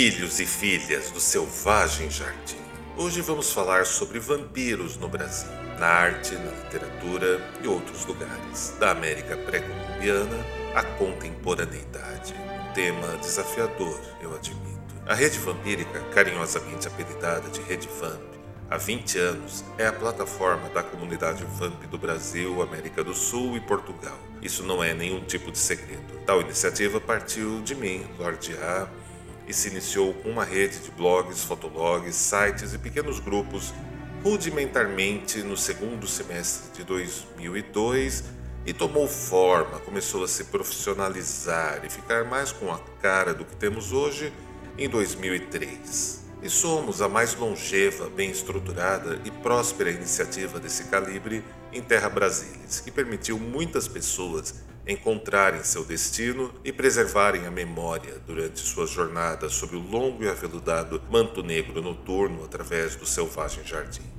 Filhos e filhas do selvagem jardim. Hoje vamos falar sobre vampiros no Brasil, na arte, na literatura e outros lugares, da América pré-colombiana à contemporaneidade. Um tema desafiador, eu admito. A rede vampírica, carinhosamente apelidada de Rede Vamp, há 20 anos é a plataforma da comunidade Vamp do Brasil, América do Sul e Portugal. Isso não é nenhum tipo de segredo. Tal iniciativa partiu de mim, Lorde A, e se iniciou uma rede de blogs, fotologs, sites e pequenos grupos rudimentarmente no segundo semestre de 2002 e tomou forma, começou a se profissionalizar e ficar mais com a cara do que temos hoje em 2003. E somos a mais longeva, bem estruturada e próspera iniciativa desse calibre em Terra Brasilis, que permitiu muitas pessoas encontrarem seu destino e preservarem a memória durante suas jornadas sob o longo e aveludado manto negro noturno através do selvagem jardim.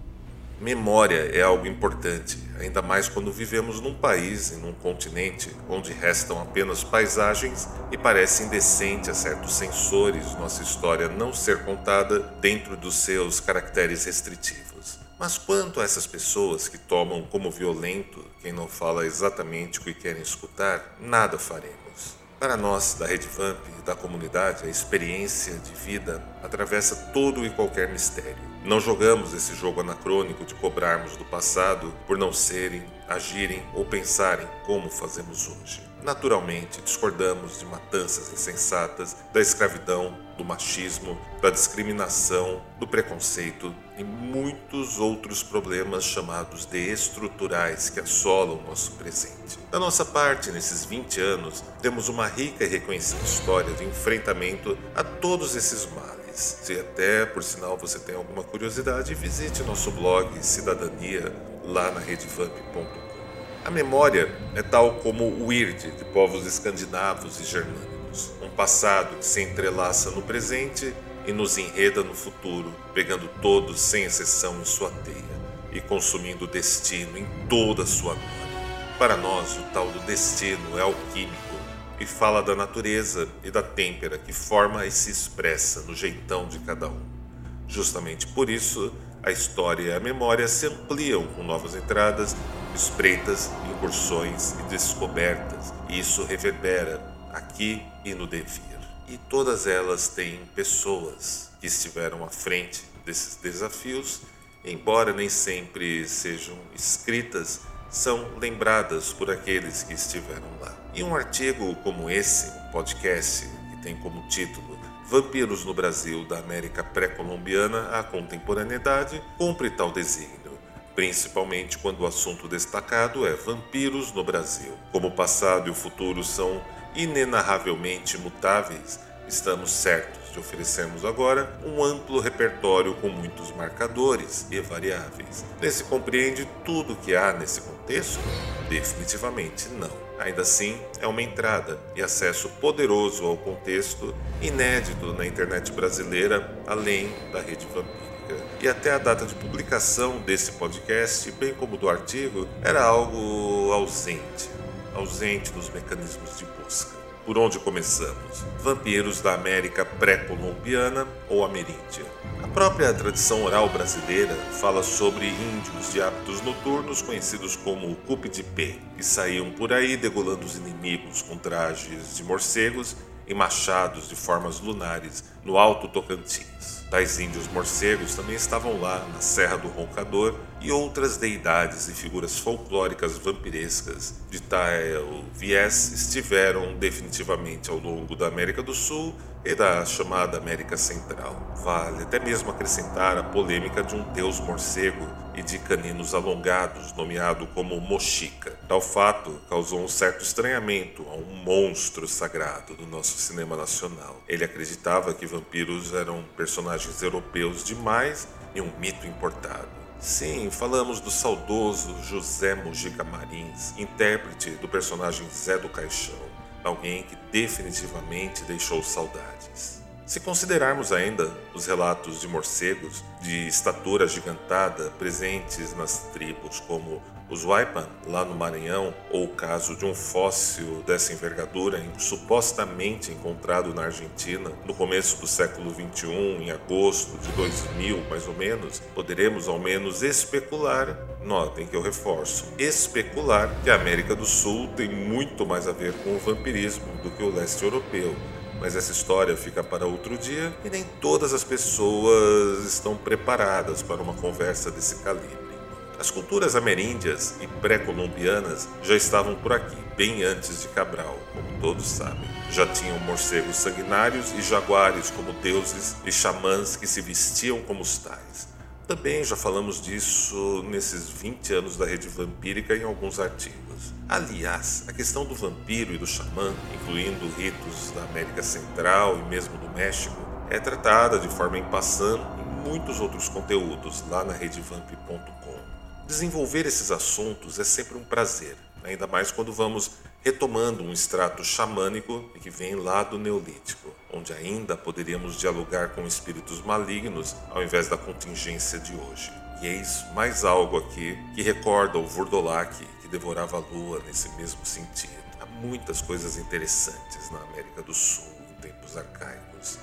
Memória é algo importante, ainda mais quando vivemos num país e num continente onde restam apenas paisagens e parece indecente a certos sensores nossa história não ser contada dentro dos seus caracteres restritivos. Mas quanto a essas pessoas que tomam como violento quem não fala exatamente o que querem escutar, nada faremos. Para nós, da Rede Vamp e da comunidade, a experiência de vida atravessa todo e qualquer mistério. Não jogamos esse jogo anacrônico de cobrarmos do passado por não serem, agirem ou pensarem como fazemos hoje. Naturalmente, discordamos de matanças insensatas, da escravidão, do machismo, da discriminação, do preconceito e muitos outros problemas chamados de estruturais que assolam o nosso presente. Da nossa parte, nesses 20 anos, temos uma rica e reconhecida história de enfrentamento a todos esses males. Se até, por sinal, você tem alguma curiosidade, visite nosso blog Cidadania lá na redevamp.com. A memória é tal como o Irde de povos escandinavos e germânicos, um passado que se entrelaça no presente e nos enreda no futuro, pegando todos sem exceção em sua teia e consumindo o destino em toda a sua glória. Para nós, o tal do destino é alquímico e fala da natureza e da têmpera que forma e se expressa no jeitão de cada um. Justamente por isso, a história e a memória se ampliam com novas entradas, espreitas, incursões e descobertas, e isso reverbera aqui e no devir. E todas elas têm pessoas que estiveram à frente desses desafios, embora nem sempre sejam escritas, são lembradas por aqueles que estiveram lá. E um artigo como esse, um podcast que tem como título Vampiros no Brasil, da América pré-colombiana à contemporaneidade, cumpre tal desígnio, principalmente quando o assunto destacado é vampiros no Brasil. Como o passado e o futuro são inenarravelmente mutáveis, estamos certos de oferecermos agora um amplo repertório com muitos marcadores e variáveis. Nesse compreende tudo o que há nesse contexto? Definitivamente não. Ainda assim, é uma entrada e acesso poderoso ao contexto inédito na internet brasileira, além da rede E até a data de publicação desse podcast, bem como do artigo, era algo ausente ausente nos mecanismos de busca. Por onde começamos? Vampiros da América pré-colombiana ou ameríndia. A própria tradição oral brasileira fala sobre índios de hábitos noturnos conhecidos como Cupidipê, que saíam por aí degolando os inimigos com trajes de morcegos e machados de formas lunares no Alto Tocantins. Tais índios morcegos também estavam lá na Serra do Roncador e outras deidades e figuras folclóricas vampirescas de tal viés estiveram definitivamente ao longo da América do Sul e da chamada América Central. Vale até mesmo acrescentar a polêmica de um deus morcego e de caninos alongados, nomeado como Mochica. Tal fato causou um certo estranhamento a um monstro sagrado do nosso cinema nacional. Ele acreditava que vampiros eram personagens europeus demais e um mito importado. Sim, falamos do saudoso José Mujica Marins, intérprete do personagem Zé do Caixão, alguém que definitivamente deixou saudades. Se considerarmos ainda os relatos de morcegos de estatura gigantada presentes nas tribos como os Waipan, lá no Maranhão, ou o caso de um fóssil dessa envergadura supostamente encontrado na Argentina no começo do século XXI, em agosto de 2000 mais ou menos, poderemos ao menos especular, notem que eu reforço, especular que a América do Sul tem muito mais a ver com o vampirismo do que o leste europeu. Mas essa história fica para outro dia e nem todas as pessoas estão preparadas para uma conversa desse calibre. As culturas ameríndias e pré-colombianas já estavam por aqui, bem antes de Cabral, como todos sabem. Já tinham morcegos sanguinários e jaguares como deuses e xamãs que se vestiam como os tais. Também já falamos disso nesses 20 anos da rede vampírica em alguns artigos. Aliás, a questão do vampiro e do xamã, incluindo ritos da América Central e mesmo do México, é tratada de forma em em muitos outros conteúdos lá na redevamp.com. Desenvolver esses assuntos é sempre um prazer, ainda mais quando vamos retomando um extrato xamânico que vem lá do Neolítico, onde ainda poderíamos dialogar com espíritos malignos ao invés da contingência de hoje. E eis mais algo aqui que recorda o Vurdolak que devorava a lua nesse mesmo sentido. Há muitas coisas interessantes na América do Sul em tempos arcaicos.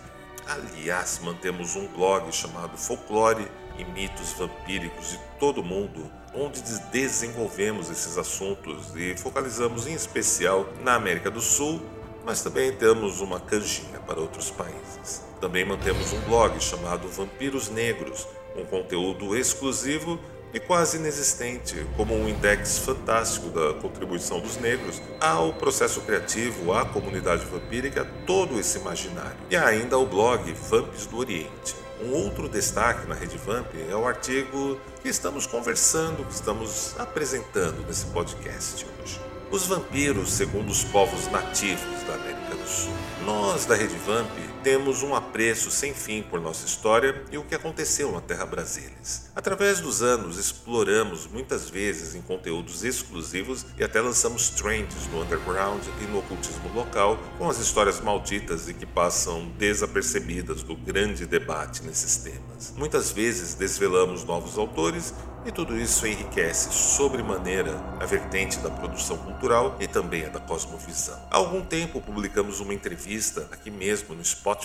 Aliás, mantemos um blog chamado Folclore e mitos vampíricos de todo o mundo, onde desenvolvemos esses assuntos e focalizamos em especial na América do Sul, mas também temos uma canjinha para outros países. Também mantemos um blog chamado Vampiros Negros, um conteúdo exclusivo e quase inexistente, como um index fantástico da contribuição dos negros ao processo criativo, à comunidade vampírica, todo esse imaginário. E ainda o blog Vamps do Oriente, um outro destaque na Rede Vamp é o artigo que estamos conversando, que estamos apresentando nesse podcast hoje. Os vampiros segundo os povos nativos da América do Sul. Nós da Rede Vamp temos um apreço sem fim por nossa história e o que aconteceu na Terra Brasilis. Através dos anos, exploramos muitas vezes em conteúdos exclusivos e até lançamos trends no underground e no ocultismo local com as histórias malditas e que passam desapercebidas do grande debate nesses temas. Muitas vezes desvelamos novos autores e tudo isso enriquece sobremaneira a vertente da produção cultural e também a da cosmovisão. Há algum tempo publicamos uma entrevista aqui mesmo no Spotify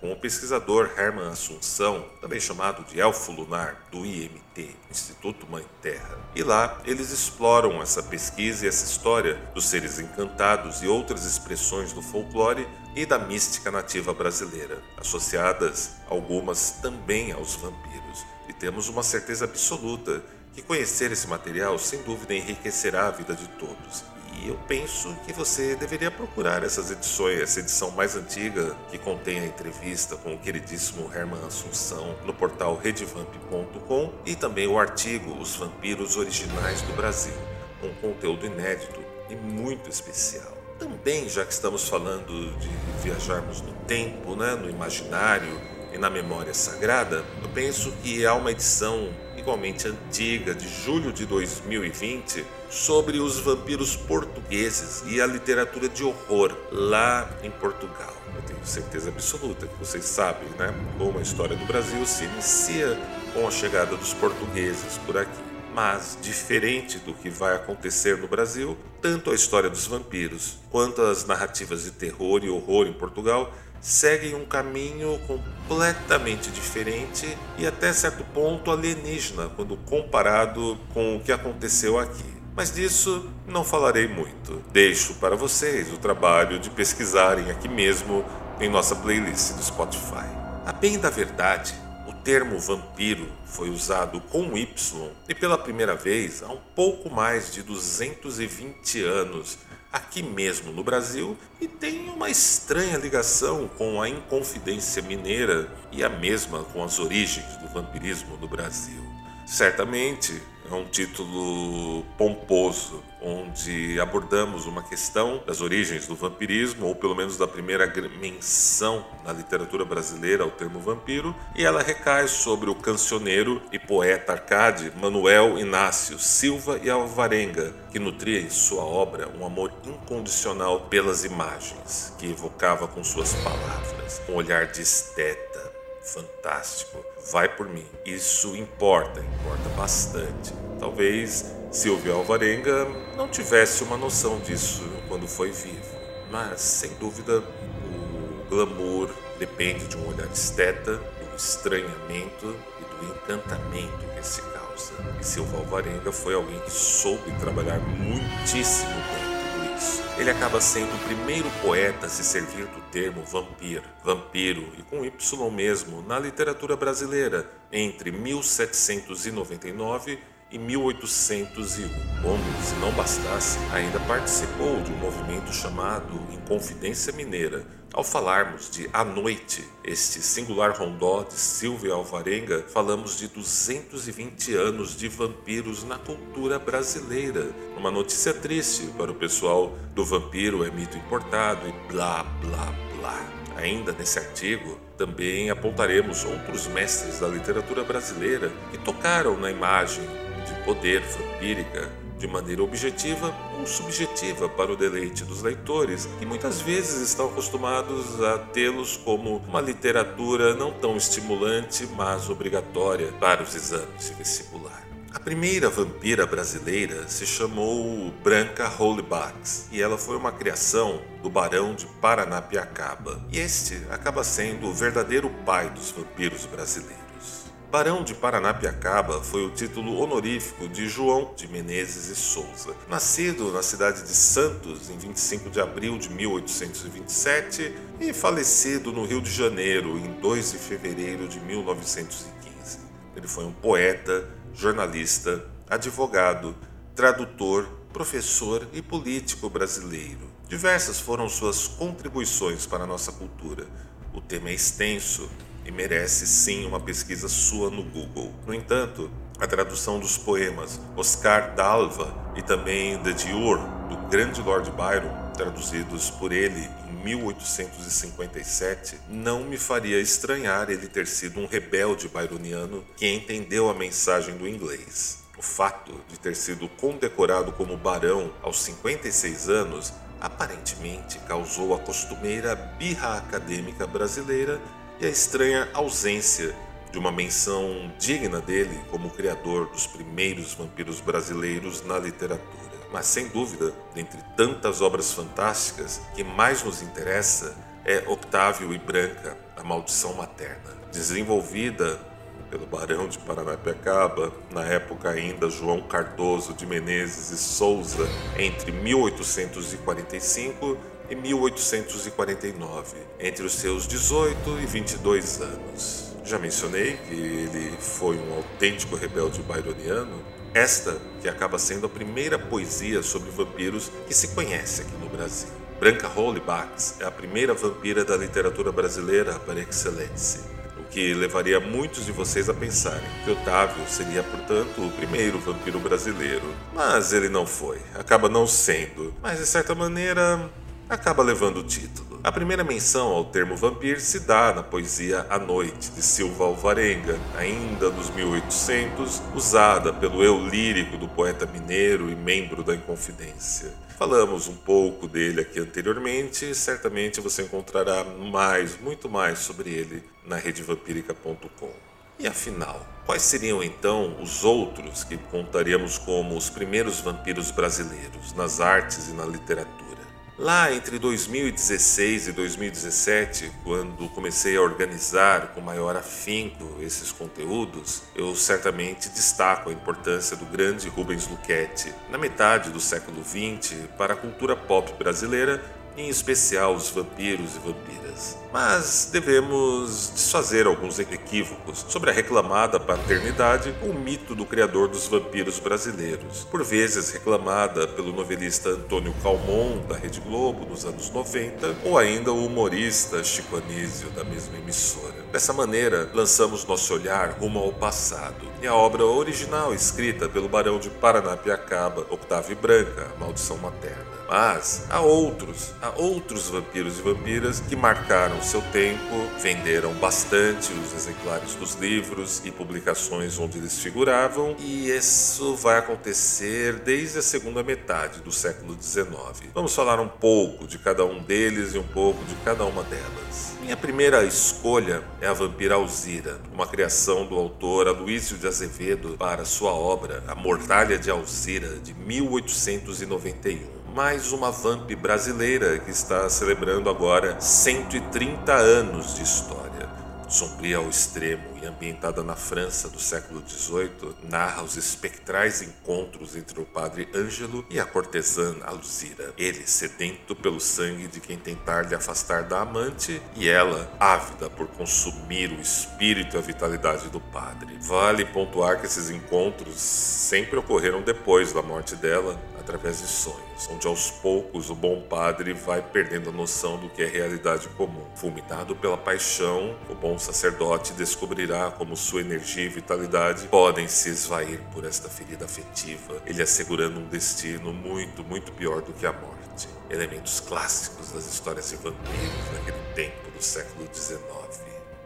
com o pesquisador Herman Assunção, também chamado de Elfo Lunar, do IMT, Instituto Mãe Terra. E lá eles exploram essa pesquisa e essa história dos seres encantados e outras expressões do folclore e da mística nativa brasileira, associadas algumas também aos vampiros e temos uma certeza absoluta que conhecer esse material sem dúvida enriquecerá a vida de todos. E eu penso que você deveria procurar essas edições, essa edição mais antiga que contém a entrevista com o queridíssimo Herman Assunção no portal redvamp.com e também o artigo Os Vampiros Originais do Brasil, um conteúdo inédito e muito especial. Também, já que estamos falando de viajarmos no tempo, né, no imaginário, e na memória sagrada, eu penso que há uma edição igualmente antiga, de julho de 2020, sobre os vampiros portugueses e a literatura de horror lá em Portugal. Eu tenho certeza absoluta que vocês sabem, né? Como a história do Brasil se inicia com a chegada dos portugueses por aqui. Mas, diferente do que vai acontecer no Brasil, tanto a história dos vampiros quanto as narrativas de terror e horror em Portugal seguem um caminho completamente diferente e até certo ponto alienígena quando comparado com o que aconteceu aqui. Mas disso não falarei muito. Deixo para vocês o trabalho de pesquisarem aqui mesmo em nossa playlist do Spotify. A bem da verdade, O termo vampiro foi usado com Y e pela primeira vez há um pouco mais de 220 anos aqui mesmo no Brasil e tem uma estranha ligação com a Inconfidência Mineira e a mesma com as origens do vampirismo no Brasil. Certamente é um título pomposo, onde abordamos uma questão das origens do vampirismo, ou pelo menos da primeira menção na literatura brasileira ao termo vampiro, e ela recai sobre o cancioneiro e poeta arcade Manuel Inácio Silva e Alvarenga, que nutria em sua obra um amor incondicional pelas imagens, que evocava com suas palavras, um olhar de esteta fantástico. Vai por mim. Isso importa, importa bastante. Talvez Silvio Alvarenga não tivesse uma noção disso quando foi vivo, mas sem dúvida o glamour depende de um olhar esteta, do estranhamento e do encantamento que se causa. E Silvio Alvarenga foi alguém que soube trabalhar muitíssimo bem ele acaba sendo o primeiro poeta a se servir do termo vampiro, vampiro e com Y mesmo, na literatura brasileira, entre 1799 e 1801, onde, se não bastasse, ainda participou de um movimento chamado Inconfidência Mineira, ao falarmos de A Noite, este singular rondó de Silvia Alvarenga, falamos de 220 anos de vampiros na cultura brasileira. Uma notícia triste para o pessoal do vampiro é mito importado e blá blá blá. Ainda nesse artigo, também apontaremos outros mestres da literatura brasileira que tocaram na imagem de poder vampírica de maneira objetiva ou subjetiva para o deleite dos leitores, que muitas vezes estão acostumados a tê-los como uma literatura não tão estimulante, mas obrigatória para os exames de vestibular. A primeira vampira brasileira se chamou Branca Holybax e ela foi uma criação do Barão de Paranapiacaba. E este acaba sendo o verdadeiro pai dos vampiros brasileiros. Barão de Paranapiacaba foi o título honorífico de João de Menezes e Souza. Nascido na cidade de Santos em 25 de abril de 1827 e falecido no Rio de Janeiro em 2 de fevereiro de 1915. Ele foi um poeta, jornalista, advogado, tradutor, professor e político brasileiro. Diversas foram suas contribuições para a nossa cultura. O tema é extenso e merece sim uma pesquisa sua no Google. No entanto, a tradução dos poemas Oscar Dalva e também The Dior, do grande Lord Byron, traduzidos por ele em 1857, não me faria estranhar ele ter sido um rebelde byroniano que entendeu a mensagem do inglês. O fato de ter sido condecorado como barão aos 56 anos aparentemente causou a costumeira birra acadêmica brasileira e a estranha ausência de uma menção digna dele como criador dos primeiros vampiros brasileiros na literatura. Mas sem dúvida, dentre tantas obras fantásticas, que mais nos interessa é Octávio e Branca, A Maldição Materna, desenvolvida pelo Barão de Paranapiacaba, na época ainda João Cardoso de Menezes e Souza, entre 1845 em 1849, entre os seus 18 e 22 anos. Já mencionei que ele foi um autêntico rebelde byroniano. Esta que acaba sendo a primeira poesia sobre vampiros que se conhece aqui no Brasil. Branca Holybax é a primeira vampira da literatura brasileira par excellence, o que levaria muitos de vocês a pensarem que Otávio seria, portanto, o primeiro vampiro brasileiro. Mas ele não foi, acaba não sendo. Mas de certa maneira, acaba levando o título. A primeira menção ao termo vampiro se dá na poesia A Noite, de Silva Alvarenga, ainda nos 1800, usada pelo eu lírico do poeta mineiro e membro da Inconfidência. Falamos um pouco dele aqui anteriormente e certamente você encontrará mais, muito mais sobre ele na redevampírica.com. E afinal, quais seriam então os outros que contaríamos como os primeiros vampiros brasileiros nas artes e na literatura? Lá entre 2016 e 2017, quando comecei a organizar com maior afinco esses conteúdos, eu certamente destaco a importância do grande Rubens Luchetti na metade do século XX para a cultura pop brasileira em especial os vampiros e vampiras. Mas devemos desfazer alguns equívocos sobre a reclamada paternidade ou mito do criador dos vampiros brasileiros, por vezes reclamada pelo novelista Antônio Calmon, da Rede Globo, nos anos 90, ou ainda o humorista Chico Anísio, da mesma emissora. Dessa maneira, lançamos nosso olhar rumo ao passado, e a obra original escrita pelo Barão de Paranapiacaba, Octávio Branca, Maldição Materna. Mas há outros, há outros vampiros e vampiras que marcaram seu tempo, venderam bastante os exemplares dos livros e publicações onde eles figuravam, e isso vai acontecer desde a segunda metade do século XIX. Vamos falar um pouco de cada um deles e um pouco de cada uma delas. Minha primeira escolha é a vampira Alzira, uma criação do autor Aloysio de Azevedo para sua obra A Mortalha de Alzira, de 1891 mais uma Vamp brasileira que está celebrando agora 130 anos de história. Sombria ao extremo e ambientada na França do século XVIII, narra os espectrais encontros entre o padre Ângelo e a cortesã Alzira. Ele sedento pelo sangue de quem tentar lhe afastar da amante e ela ávida por consumir o espírito e a vitalidade do padre. Vale pontuar que esses encontros sempre ocorreram depois da morte dela, através de sonhos, onde aos poucos o bom padre vai perdendo a noção do que é realidade comum. Fulminado pela paixão, o bom sacerdote descobrirá como sua energia e vitalidade podem se esvair por esta ferida afetiva, ele assegurando um destino muito, muito pior do que a morte. Elementos clássicos das histórias de vampiros naquele tempo do século XIX.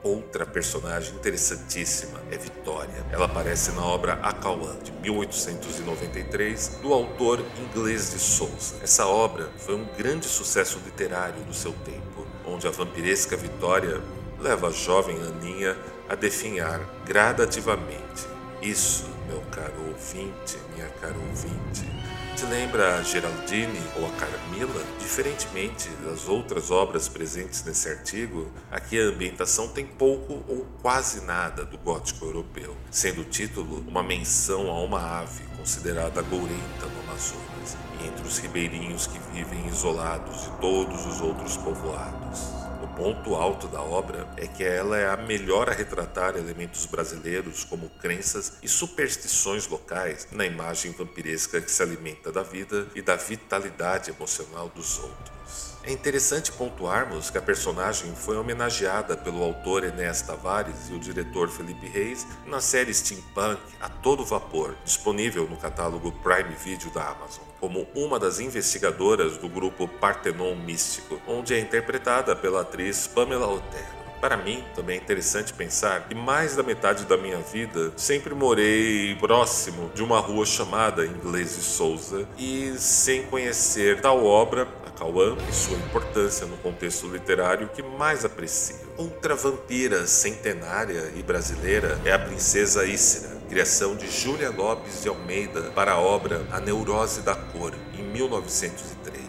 Outra personagem interessantíssima é Vitória. Ela aparece na obra Acauã, de 1893, do autor inglês de Souza. Essa obra foi um grande sucesso literário do seu tempo, onde a vampiresca Vitória leva a jovem Aninha a definhar gradativamente. Isso, meu caro ouvinte, minha cara ouvinte, te lembra a Geraldine ou a Carmila? Diferentemente das outras obras presentes nesse artigo, aqui a ambientação tem pouco ou quase nada do gótico europeu, sendo o título uma menção a uma ave considerada gourenta no Amazonas, e entre os ribeirinhos que vivem isolados de todos os outros povoados ponto alto da obra é que ela é a melhor a retratar elementos brasileiros como crenças e superstições locais na imagem vampiresca que se alimenta da vida e da vitalidade emocional dos outros. É interessante pontuarmos que a personagem foi homenageada pelo autor Enéas Tavares e o diretor Felipe Reis na série Steampunk A Todo Vapor, disponível no catálogo Prime Video da Amazon, como uma das investigadoras do grupo Partenon Místico, onde é interpretada pela atriz Pamela Otero. Para mim, também é interessante pensar que mais da metade da minha vida sempre morei próximo de uma rua chamada Inglês de Souza e sem conhecer tal obra Cauã e sua importância no contexto literário que mais aprecio. Outra vampira centenária e brasileira é a princesa Ícera, criação de Júlia Lopes de Almeida para a obra A Neurose da Cor, em 1903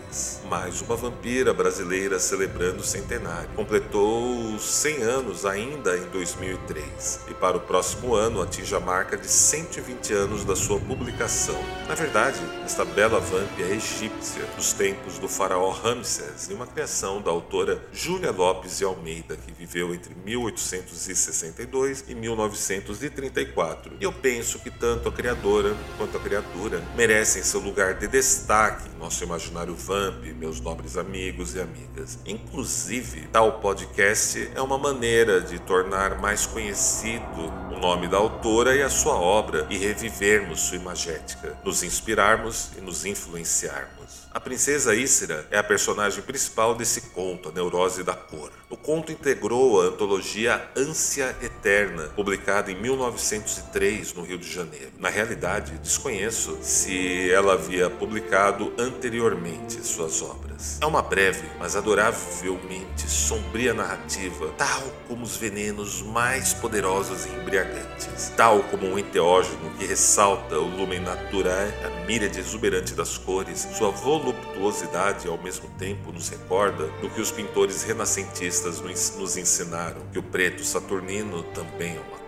mais uma vampira brasileira celebrando o centenário. Completou 100 anos ainda em 2003 e para o próximo ano atinge a marca de 120 anos da sua publicação. Na verdade, esta bela vamp é egípcia dos tempos do faraó Ramsés e uma criação da autora Júlia Lopes de Almeida, que viveu entre 1862 e 1934. E eu penso que tanto a criadora quanto a criatura merecem seu lugar de destaque em nosso imaginário vamp meus nobres amigos e amigas. Inclusive, tal podcast é uma maneira de tornar mais conhecido o nome da autora e a sua obra e revivermos sua imagética, nos inspirarmos e nos influenciarmos. A princesa Ícera é a personagem principal desse conto, A Neurose da Cor. O conto integrou a antologia Ânsia Eterna, publicada em 1903 no Rio de Janeiro. Na realidade, desconheço se ela havia publicado anteriormente suas obras. É uma breve, mas adoravelmente sombria narrativa, tal como os venenos mais poderosos e embriagantes, tal como um enteógeno que ressalta o lumen naturae, a míriade exuberante das cores, sua voluptuosidade e ao mesmo tempo nos recorda do que os pintores renascentistas nos ensinaram, que o preto saturnino também é uma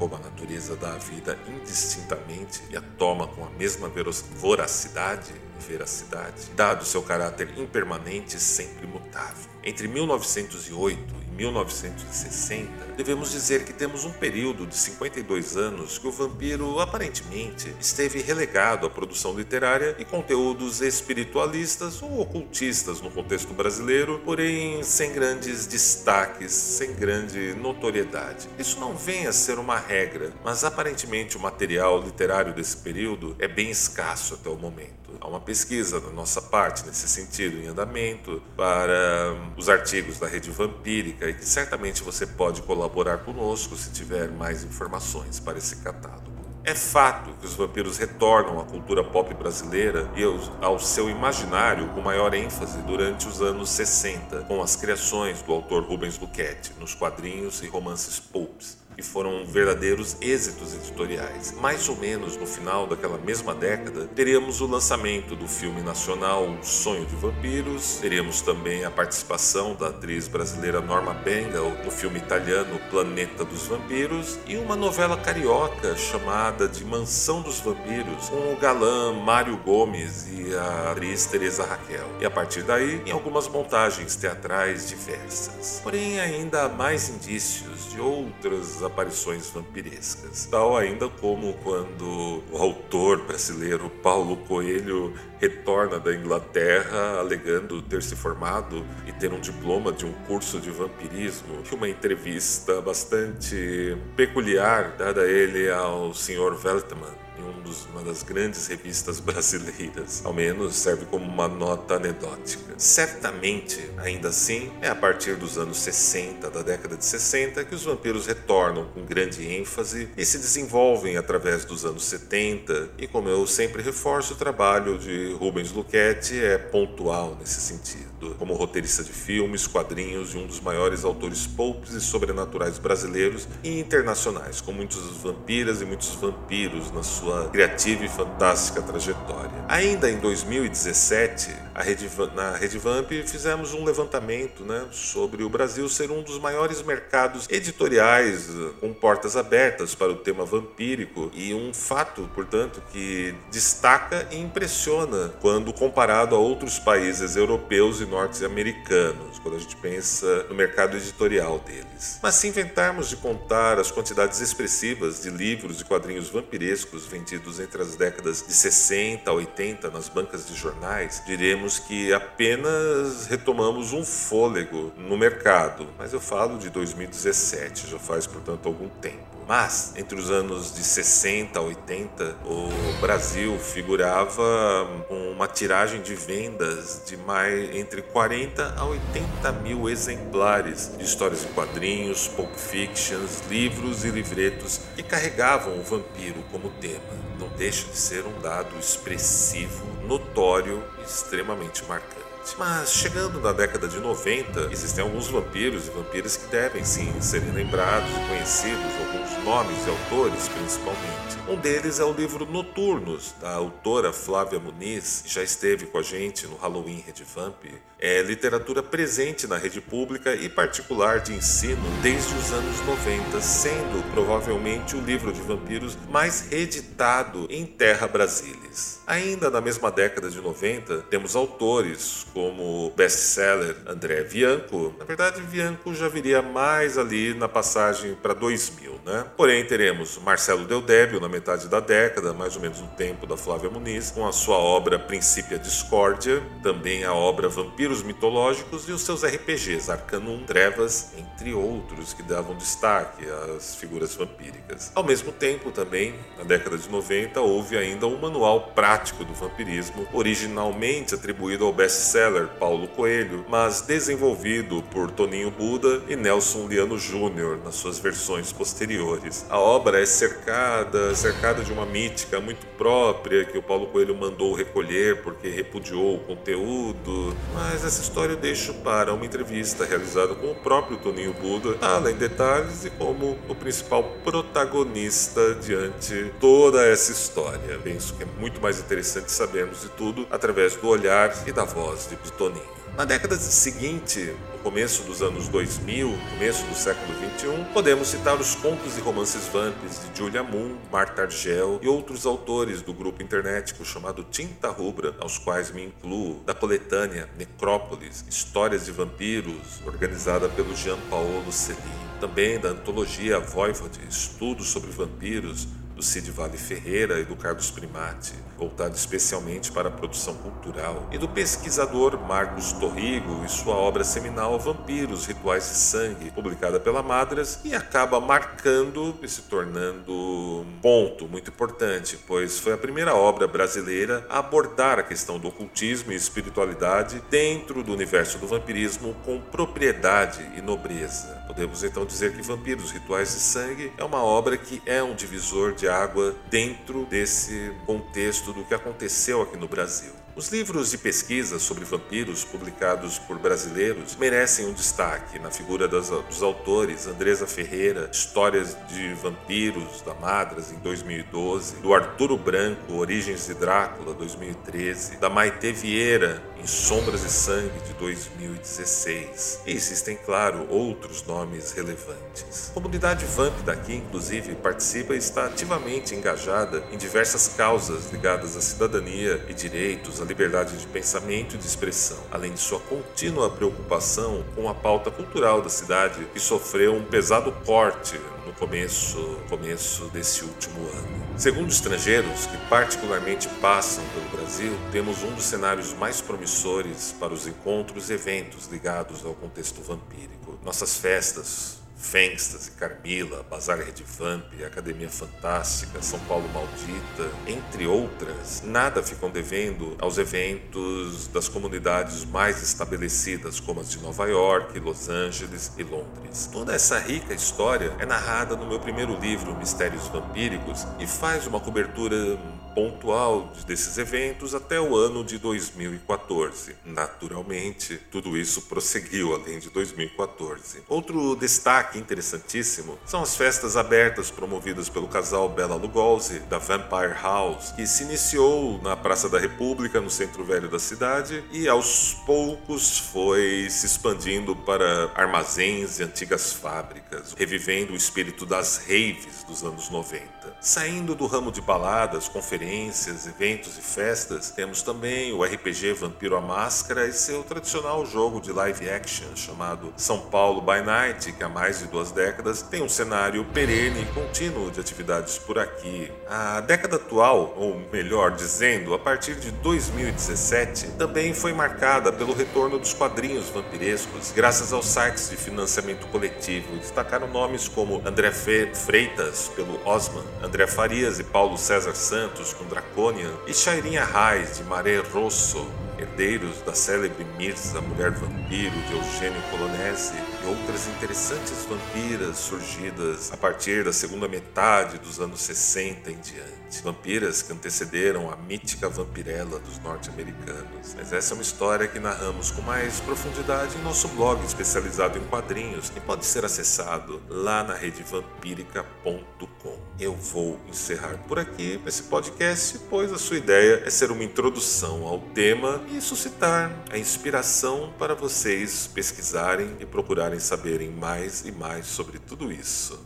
como a natureza dá a vida indistintamente e a toma com a mesma voracidade e veracidade, dado seu caráter impermanente e sempre mutável. Entre 1908 1960, devemos dizer que temos um período de 52 anos que o vampiro aparentemente esteve relegado à produção literária e conteúdos espiritualistas ou ocultistas no contexto brasileiro, porém sem grandes destaques, sem grande notoriedade. Isso não vem a ser uma regra, mas aparentemente o material literário desse período é bem escasso até o momento. Há uma pesquisa da nossa parte nesse sentido em andamento para os artigos da rede vampírica e que certamente você pode colaborar conosco se tiver mais informações para esse catálogo. É fato que os vampiros retornam à cultura pop brasileira e ao seu imaginário com maior ênfase durante os anos 60, com as criações do autor Rubens Luquete nos quadrinhos e romances pulps que foram verdadeiros êxitos editoriais. Mais ou menos no final daquela mesma década, teríamos o lançamento do filme nacional O Sonho de Vampiros, teríamos também a participação da atriz brasileira Norma Bengal no filme italiano Planeta dos Vampiros e uma novela carioca chamada de Mansão dos Vampiros, com o galã Mário Gomes e a atriz Teresa Raquel. E a partir daí, em algumas montagens teatrais diversas. Porém, ainda há mais indícios de outras aparições vampirescas, tal ainda como quando o autor brasileiro Paulo Coelho retorna da Inglaterra alegando ter se formado e ter um diploma de um curso de vampirismo uma entrevista bastante peculiar dada ele ao Sr. Veltman em um uma das grandes revistas brasileiras. Ao menos serve como uma nota anedótica. Certamente, ainda assim, é a partir dos anos 60, da década de 60, que os vampiros retornam com grande ênfase e se desenvolvem através dos anos 70. E como eu sempre reforço, o trabalho de Rubens Luchetti é pontual nesse sentido. Como roteirista de filmes, quadrinhos e um dos maiores autores popes e sobrenaturais brasileiros e internacionais, com muitas vampiras e muitos vampiros na sua criativa e fantástica trajetória. Ainda em 2017, Rede, na Rede Vamp fizemos um levantamento né, sobre o Brasil ser um dos maiores mercados editoriais com portas abertas para o tema vampírico e um fato, portanto, que destaca e impressiona quando comparado a outros países europeus e norte-americanos, quando a gente pensa no mercado editorial deles. Mas se inventarmos de contar as quantidades expressivas de livros e quadrinhos vampirescos vendidos entre as décadas de 60 a 80 nas bancas de jornais, diremos que apenas retomamos um fôlego no mercado, mas eu falo de 2017, já faz portanto algum tempo. Mas entre os anos de 60 a 80, o Brasil figurava com uma tiragem de vendas de mais entre 40 a 80 mil exemplares de histórias em quadrinhos, pulp fictions, livros e livretos que carregavam o vampiro como tema. Não deixa de ser um dado expressivo, notório extremamente marcante. Mas chegando na década de 90, existem alguns vampiros e vampiras que devem sim serem lembrados e conhecidos, alguns nomes e autores principalmente. Um deles é o livro Noturnos, da autora Flávia Muniz, que já esteve com a gente no Halloween Rede Vamp. É literatura presente na rede pública e particular de ensino desde os anos 90, sendo provavelmente o livro de vampiros mais reeditado em terra brasilis. Ainda na mesma década de 90, temos autores como o best-seller André Bianco. Na verdade, Bianco já viria mais ali na passagem para 2000, né? Porém, teremos Marcelo Deldébio na metade da década, mais ou menos no tempo da Flávia Muniz, com a sua obra Princípio Discórdia, também a obra Vampiros Mitológicos e os seus RPGs Arcanum, Trevas, entre outros, que davam destaque às figuras vampíricas. Ao mesmo tempo, também, na década de 90, houve ainda um manual prático do vampirismo, originalmente atribuído ao best-seller Paulo Coelho, mas desenvolvido por Toninho Buda e Nelson Liano Jr. nas suas versões posteriores. A obra é cercada, cercada de uma mítica muito própria que o Paulo Coelho mandou recolher porque repudiou o conteúdo, mas essa história eu deixo para uma entrevista realizada com o próprio Toninho Buda, além detalhes e como o principal protagonista diante toda essa história. Penso que é muito mais interessante sabermos de tudo através do olhar e da voz de Toninho. Na década seguinte, começo dos anos 2000, começo do século 21, podemos citar os contos e romances vamps de Julia Moon, Marta Argel e outros autores do grupo internetico chamado Tinta Rubra, aos quais me incluo, da coletânea Necrópolis, Histórias de Vampiros, organizada pelo Jean Paolo Celine. Também da antologia Voivode, Estudos sobre Vampiros, do Cid Vale Ferreira e do Carlos Primati, voltado especialmente para a produção cultural, e do pesquisador Marcos Torrigo e sua obra seminal Vampiros, Rituais de Sangue, publicada pela Madras, e acaba marcando e se tornando um ponto muito importante, pois foi a primeira obra brasileira a abordar a questão do ocultismo e espiritualidade dentro do universo do vampirismo com propriedade e nobreza. Podemos então dizer que Vampiros, Rituais de Sangue é uma obra que é um divisor de água dentro desse contexto do que aconteceu aqui no Brasil. Os livros de pesquisa sobre vampiros publicados por brasileiros merecem um destaque na figura das, dos autores Andresa Ferreira, Histórias de Vampiros da Madras em 2012, do Arturo Branco, Origens de Drácula 2013, da Maite Vieira, em Sombras e Sangue de 2016. E existem, claro, outros nomes relevantes. A comunidade Vamp daqui, inclusive, participa e está ativamente engajada em diversas causas ligadas à cidadania e direitos, à liberdade de pensamento e de expressão, além de sua contínua preocupação com a pauta cultural da cidade, que sofreu um pesado corte no começo, começo desse último ano. Segundo estrangeiros que particularmente passam pelo Brasil, temos um dos cenários mais promissores para os encontros e eventos ligados ao contexto vampírico. Nossas festas, Fengstas Carmila, Bazar Red Vamp, Academia Fantástica, São Paulo Maldita, entre outras, nada ficam devendo aos eventos das comunidades mais estabelecidas, como as de Nova York, Los Angeles e Londres. Toda essa rica história é narrada no meu primeiro livro, Mistérios Vampíricos, e faz uma cobertura pontual desses eventos até o ano de 2014. Naturalmente, tudo isso prosseguiu além de 2014. Outro destaque interessantíssimo são as festas abertas promovidas pelo casal Bela Lugosi, da Vampire House, que se iniciou na Praça da República, no centro velho da cidade, e aos poucos foi se expandindo para armazéns e antigas fábricas, revivendo o espírito das raves dos anos 90. Saindo do ramo de baladas, conferências, eventos e festas, temos também o RPG Vampiro à Máscara e seu tradicional jogo de live action chamado São Paulo by Night, que há mais de duas décadas tem um cenário perene e contínuo de atividades por aqui. A década atual, ou melhor dizendo, a partir de 2017, também foi marcada pelo retorno dos quadrinhos vampirescos, graças aos sites de financiamento coletivo. Destacaram nomes como André Freitas, pelo Osman, André Farias e Paulo César Santos com Draconian e Chairinha Reis de Maré Rosso, herdeiros da célebre Mirza, mulher vampiro de Eugênio Colonese e outras interessantes vampiras surgidas a partir da segunda metade dos anos 60 em diante. Vampiras que antecederam a mítica vampirela dos norte-americanos. Mas essa é uma história que narramos com mais profundidade em nosso blog especializado em quadrinhos, que pode ser acessado lá na redevampírica.com. Eu vou encerrar por aqui esse podcast, pois a sua ideia é ser uma introdução ao tema e suscitar a inspiração para vocês pesquisarem e procurarem saberem mais e mais sobre tudo isso.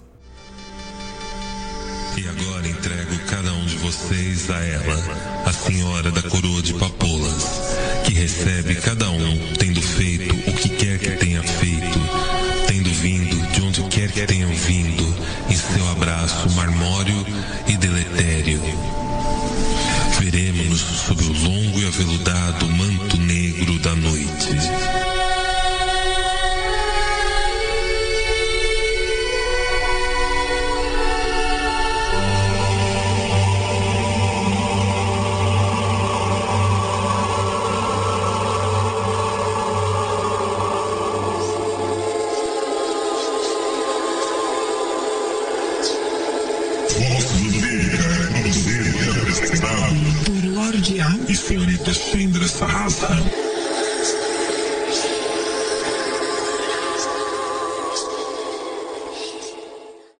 E agora entrego cada um de vocês a ela, a senhora da coroa de papoulas, que recebe cada um tendo feito o que quer que tenha feito, tendo vindo de onde quer que tenham vindo, marmório e deletério. Veremos-nos sob o longo e aveludado manto negro da noite. Por Lorde A e senhorita Sandra Sarrafa.